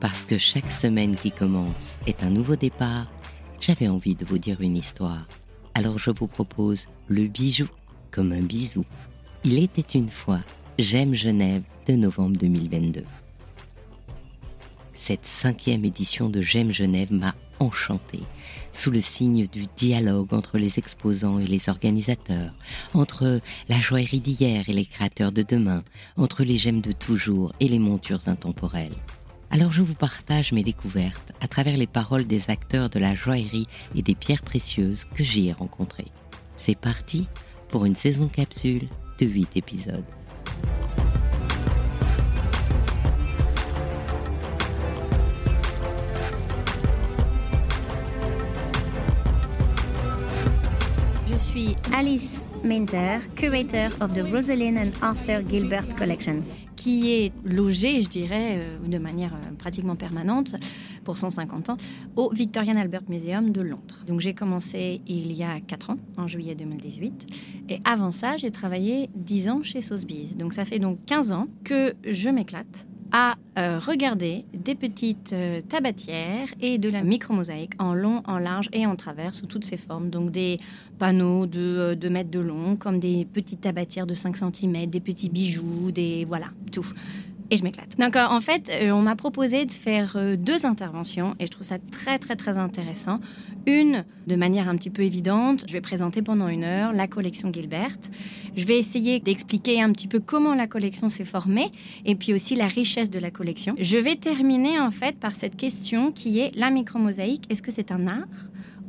Parce que chaque semaine qui commence est un nouveau départ, j'avais envie de vous dire une histoire. Alors je vous propose le bijou comme un bisou. Il était une fois J'aime Genève de novembre 2022. Cette cinquième édition de J'aime Genève m'a enchanté, sous le signe du dialogue entre les exposants et les organisateurs, entre la joaillerie d'hier et les créateurs de demain, entre les gemmes de toujours et les montures intemporelles. Alors je vous partage mes découvertes à travers les paroles des acteurs de la joaillerie et des pierres précieuses que j'y ai rencontrés. C'est parti pour une saison capsule de 8 épisodes. Je suis Alice Minter, curator of the Rosalind and Arthur Gilbert Collection qui est logé, je dirais, euh, de manière euh, pratiquement permanente pour 150 ans, au Victorian Albert Museum de Londres. Donc j'ai commencé il y a 4 ans, en juillet 2018. Et avant ça, j'ai travaillé 10 ans chez Sotheby's. Donc ça fait donc 15 ans que je m'éclate à euh, regarder des petites euh, tabatières et de la micromosaïque en long, en large et en travers sous toutes ses formes. Donc des panneaux de 2 euh, mètres de long, comme des petites tabatières de 5 cm, des petits bijoux, des voilà, tout et je m'éclate. Donc en fait, euh, on m'a proposé de faire euh, deux interventions et je trouve ça très très très intéressant. Une, de manière un petit peu évidente, je vais présenter pendant une heure la collection Gilbert. Je vais essayer d'expliquer un petit peu comment la collection s'est formée et puis aussi la richesse de la collection. Je vais terminer en fait par cette question qui est la micromosaïque. Est-ce que c'est un art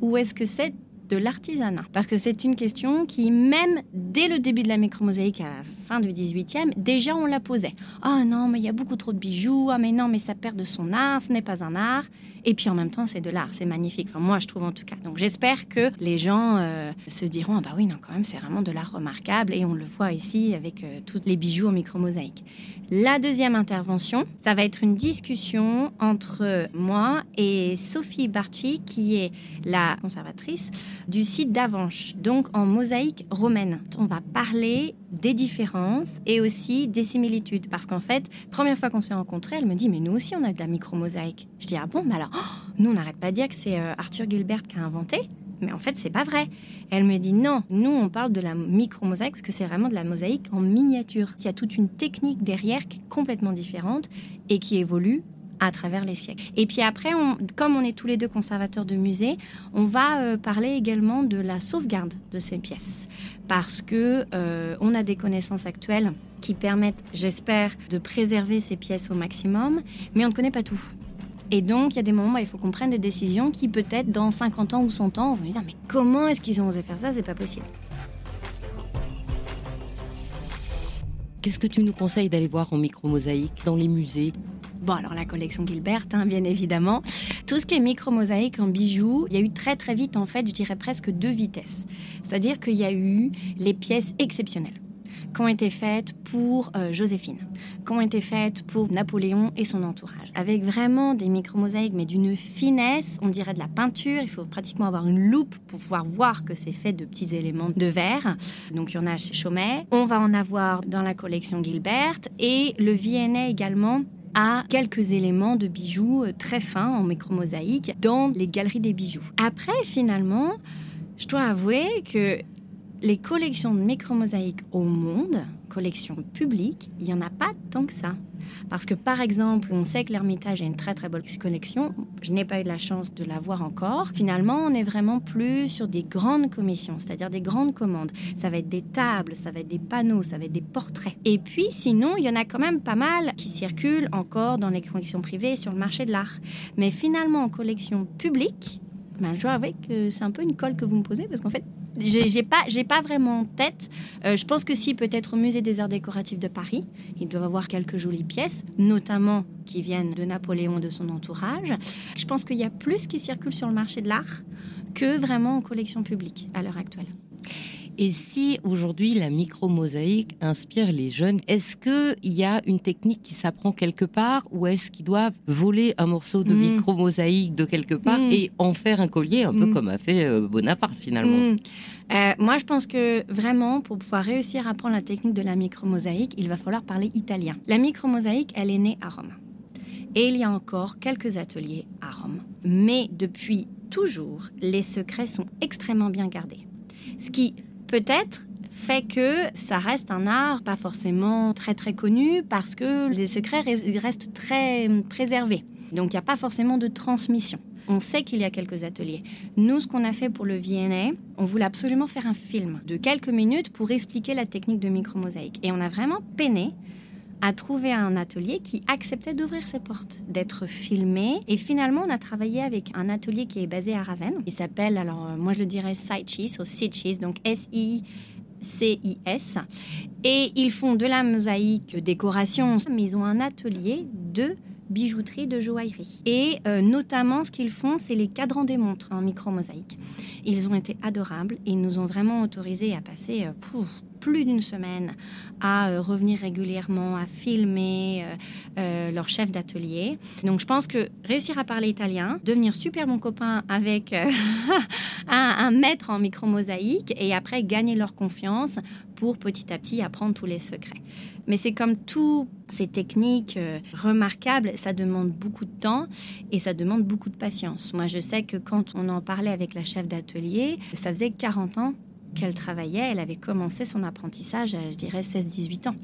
ou est-ce que c'est de l'artisanat. Parce que c'est une question qui, même dès le début de la micromosaïque à la fin du 18e, déjà on la posait. Ah non, mais il y a beaucoup trop de bijoux. Ah mais non, mais ça perd de son art, ce n'est pas un art. Et puis en même temps, c'est de l'art, c'est magnifique. Enfin, moi, je trouve en tout cas. Donc j'espère que les gens euh, se diront Ah bah oui, non, quand même, c'est vraiment de l'art remarquable. Et on le voit ici avec euh, tous les bijoux en micromosaïque. La deuxième intervention, ça va être une discussion entre moi et Sophie Barchi, qui est la conservatrice du site d'Avanche, donc en mosaïque romaine. On va parler des différences et aussi des similitudes. Parce qu'en fait, première fois qu'on s'est rencontrés, elle me dit Mais nous aussi, on a de la micromosaïque. Je dis Ah bon, mais alors, nous, on n'arrête pas de dire que c'est euh, Arthur Gilbert qui a inventé mais en fait, c'est pas vrai. Elle me dit non, nous on parle de la micro-mosaïque parce que c'est vraiment de la mosaïque en miniature. Il y a toute une technique derrière qui est complètement différente et qui évolue à travers les siècles. Et puis après, comme on est tous les deux conservateurs de musée, on va euh, parler également de la sauvegarde de ces pièces parce que euh, on a des connaissances actuelles qui permettent, j'espère, de préserver ces pièces au maximum, mais on ne connaît pas tout. Et donc, il y a des moments où il faut qu'on prenne des décisions qui, peut-être, dans 50 ans ou 100 ans, on va dire Mais comment est-ce qu'ils ont osé faire ça? C'est pas possible. Qu'est-ce que tu nous conseilles d'aller voir en micro-mosaïque dans les musées? Bon, alors la collection Gilbert, hein, bien évidemment. Tout ce qui est micro-mosaïque en bijoux, il y a eu très très vite, en fait, je dirais presque deux vitesses. C'est-à-dire qu'il y a eu les pièces exceptionnelles qui ont été faites pour euh, Joséphine, qui ont été faites pour Napoléon et son entourage, avec vraiment des micro-mosaïques, mais d'une finesse, on dirait de la peinture. Il faut pratiquement avoir une loupe pour pouvoir voir que c'est fait de petits éléments de verre. Donc il y en a chez Chaumet. On va en avoir dans la collection Gilbert et le Viennet également a quelques éléments de bijoux euh, très fins en micro-mosaïque dans les galeries des bijoux. Après, finalement, je dois avouer que les collections de micromosaïques au monde, collections publiques, il n'y en a pas tant que ça. Parce que par exemple, on sait que l'Ermitage a une très très bonne collection. Je n'ai pas eu la chance de la voir encore. Finalement, on est vraiment plus sur des grandes commissions, c'est-à-dire des grandes commandes. Ça va être des tables, ça va être des panneaux, ça va être des portraits. Et puis sinon, il y en a quand même pas mal qui circulent encore dans les collections privées sur le marché de l'art. Mais finalement, en collection publique, ben, je dois avouer que c'est un peu une colle que vous me posez parce qu'en fait, j'ai pas, j'ai pas vraiment en tête. Euh, je pense que si peut-être au musée des arts décoratifs de Paris, ils doivent avoir quelques jolies pièces, notamment qui viennent de Napoléon de son entourage. Je pense qu'il y a plus qui circulent sur le marché de l'art que vraiment en collection publique à l'heure actuelle. Et si aujourd'hui la micro-mosaïque inspire les jeunes, est-ce qu'il y a une technique qui s'apprend quelque part ou est-ce qu'ils doivent voler un morceau de mm. micro-mosaïque de quelque part mm. et en faire un collier, un peu mm. comme a fait euh, Bonaparte finalement? Euh, moi, je pense que vraiment, pour pouvoir réussir à apprendre la technique de la micro-mosaïque, il va falloir parler italien. La micro-mosaïque, elle est née à Rome. Et il y a encore quelques ateliers à Rome. Mais depuis toujours, les secrets sont extrêmement bien gardés. Ce qui peut-être fait que ça reste un art pas forcément très très connu parce que les secrets restent très préservés. Donc il n'y a pas forcément de transmission. On sait qu'il y a quelques ateliers. Nous, ce qu'on a fait pour le VNA, on voulait absolument faire un film de quelques minutes pour expliquer la technique de micromosaïque. Et on a vraiment peiné à trouver un atelier qui acceptait d'ouvrir ses portes, d'être filmé. Et finalement, on a travaillé avec un atelier qui est basé à Ravenne. Il s'appelle, alors euh, moi je le dirais Side Cheese, ou Seed Cheese, donc S-I. CIS et ils font de la mosaïque décoration, mais ils ont un atelier de bijouterie, de joaillerie. Et euh, notamment, ce qu'ils font, c'est les cadrans des montres en micro-mosaïque. Ils ont été adorables et ils nous ont vraiment autorisé à passer euh, plus d'une semaine à euh, revenir régulièrement, à filmer leur chef d'atelier. Donc je pense que réussir à parler italien, devenir super bon copain avec un, maître en micro-mosaïque et après gagner leur confiance pour petit à petit apprendre tous les secrets. Mais c'est comme toutes ces techniques euh, remarquables, ça demande beaucoup de temps et ça demande beaucoup de patience. Moi, je sais que quand on en parlait avec la chef d'atelier, ça faisait 40 ans qu'elle travaillait, elle avait commencé son apprentissage à, je dirais, 16-18 ans.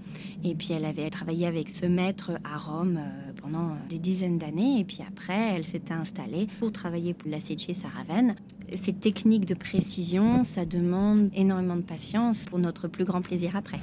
Et puis elle avait travaillé avec ce maître à Rome euh, pendant des dizaines d'années. Et puis après, elle s'était installée pour travailler pour la CG Saraven. Ces techniques de précision, ça demande énormément de patience pour notre plus grand plaisir après.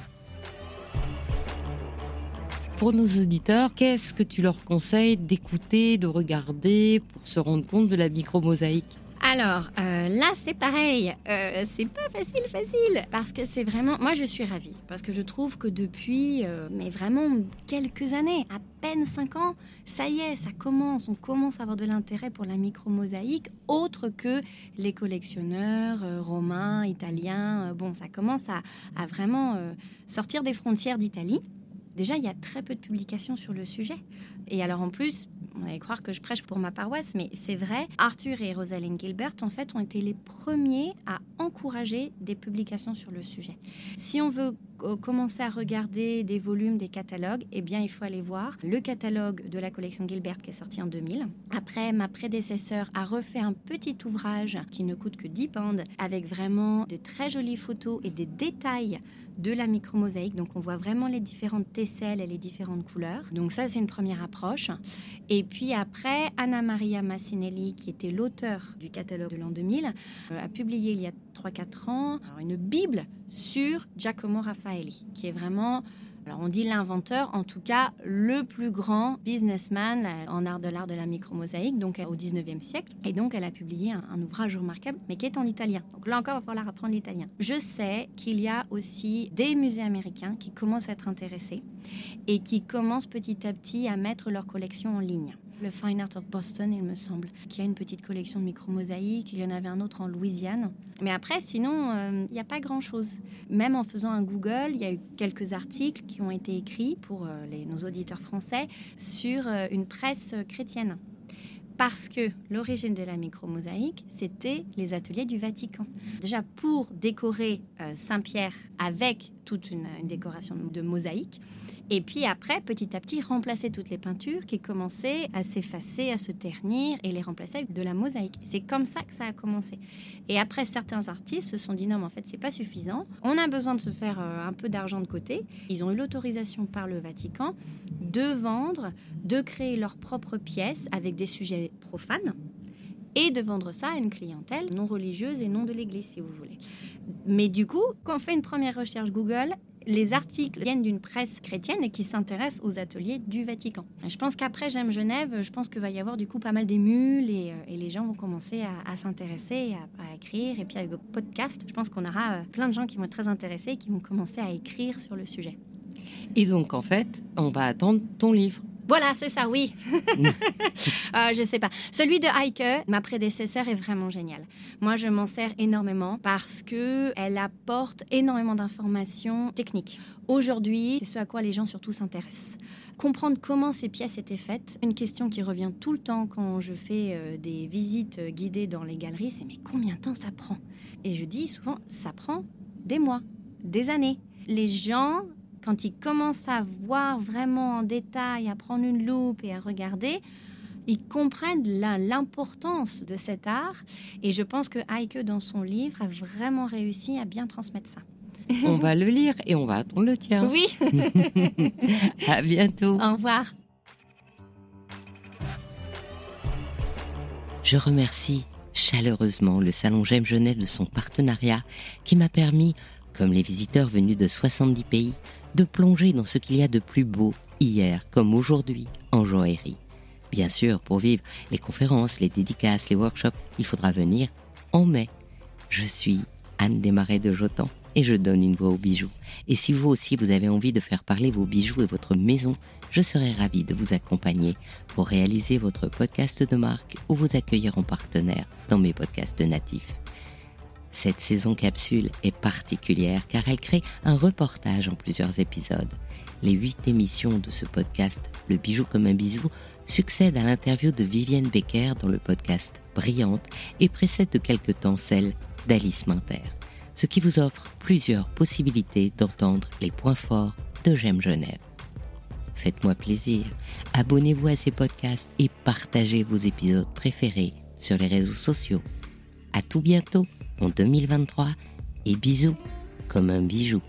Pour nos auditeurs, qu'est-ce que tu leur conseilles d'écouter, de regarder pour se rendre compte de la micromosaïque? Alors euh, là, c'est pareil. Euh, c'est pas facile, facile. Parce que c'est vraiment. Moi, je suis ravie. Parce que je trouve que depuis, euh, mais vraiment quelques années, à peine 5 ans, ça y est, ça commence. On commence à avoir de l'intérêt pour la micromosaïque, autre que les collectionneurs romains, italiens. bon, ça commence à, à vraiment sortir des frontières d'Italie. Déjà, il y a très peu de publications sur le sujet. Et alors en plus, on allait croire que je prêche pour ma paroisse, mais c'est vrai, Arthur et Rosalind Gilbert, en fait, ont été les premiers à encourager des publications sur le sujet. Si on veut euh, commencer à regarder des volumes, des catalogues, eh bien, il faut aller voir le catalogue de la collection Gilbert qui est sorti en 2000. Après, ma prédécesseur a refait un petit ouvrage qui ne coûte que 10 pounds avec vraiment des très jolies photos et des détails de la micromosaïque. Donc, on voit vraiment les différentes tesselles et les différentes couleurs. Donc, ça, c'est une première approche. Et puis après, Anna Maria Massinelli, qui était l'auteur du catalogue de l'an 2000, euh, a publié il y a 3-4 ans une Bible sur Giacomo Raffaelli, qui est vraiment alors on dit l'inventeur, en tout cas le plus grand businessman euh, en art de l'art de la micromosaïque, donc euh, au 19e siècle. Et donc elle a publié un, ouvrage remarquable, mais qui est en italien. Donc là encore, il va falloir apprendre l'italien. Je sais qu'il y a aussi des musées américains qui commencent à être intéressés et qui commencent petit à petit à mettre leur collection en ligne le Fine Art of Boston, il me semble, qui a une petite collection de micro-mosaïques. Il y en avait un autre en Louisiane. Mais après, sinon, euh, il n'y a pas grand-chose. Même en faisant un Google, il y a eu quelques articles qui ont été écrits pour euh, nos auditeurs français sur euh, une presse chrétienne. Parce que l'origine de la micro-mosaïque, c'était les ateliers du Vatican. Déjà, pour décorer Saint-Pierre avec toute une, une décoration de mosaïque, et puis après, petit à petit, remplacer toutes les peintures qui commençaient à s'effacer, à se ternir et les remplacer avec de la mosaïque. C'est comme ça que ça a commencé. Et après, certains artistes se sont dit non, mais en fait, c'est pas suffisant. On a besoin de se faire euh, un peu d'argent de côté. Ils ont eu l'autorisation par le Vatican de vendre, de créer leurs propres pièces avec des sujets profanes et de vendre ça à une clientèle non religieuse et non de l'Église, si vous voulez. Mais du coup, quand on fait une première recherche Google, les articles viennent d'une presse chrétienne et qui s'intéresse aux ateliers du Vatican. Je pense qu'après J'aime Genève, je pense qu'il va y avoir du coup pas mal d'émules et, euh, et les gens vont commencer à, s'intéresser, à, à, écrire. Et puis avec le podcast, je pense qu'on aura euh, plein de gens qui vont être très intéressés et qui vont commencer à écrire sur le sujet. Et donc en fait, on va attendre ton livre. Voilà, c'est ça, oui. euh, je sais pas. Celui de Heike, ma prédécesseur, est vraiment génial. Moi, je m'en sers énormément parce que elle apporte énormément d'informations techniques. Aujourd'hui, c'est ce à quoi les gens surtout s'intéressent. Comprendre comment ces pièces étaient faites. Une question qui revient tout le temps quand je fais euh, des visites guidées dans les galeries, c'est mais combien de temps ça prend? Et je dis souvent, ça prend des mois, des années. Les gens quand ils commencent à voir vraiment en détail, à prendre une loupe et à regarder, ils comprennent l'importance de cet art. Et je pense que Heike, dans son livre, a vraiment réussi à bien transmettre ça. On va le lire et on va attendre le tien. Oui. à bientôt. Au revoir. Je remercie chaleureusement le Salon J'aime Genève de son partenariat qui m'a permis, comme les visiteurs venus de 70 pays, de plonger dans ce qu'il y a de plus beau hier comme aujourd'hui en joaillerie. Bien sûr, pour vivre les conférences, les dédicaces, les workshops, il faudra venir en mai. Je suis Anne Desmarais de Jotan et je donne une voix aux bijoux. Et si vous aussi vous avez envie de faire parler vos bijoux et votre maison, je serai ravie de vous accompagner pour réaliser votre podcast de marque ou vous accueillir en partenaire dans mes podcasts natifs. Cette saison capsule est particulière car elle crée un reportage en plusieurs épisodes. Les huit émissions de ce podcast, Le bijou comme un bisou, succèdent à l'interview de Vivienne Becker dans le podcast Brillante et précèdent de quelque temps celle d'Alice Minter ce qui vous offre plusieurs possibilités d'entendre les points forts de J'aime Genève. Faites-moi plaisir, abonnez-vous à ces podcasts et partagez vos épisodes préférés sur les réseaux sociaux. À tout bientôt en 2023 et bisous comme un bijou.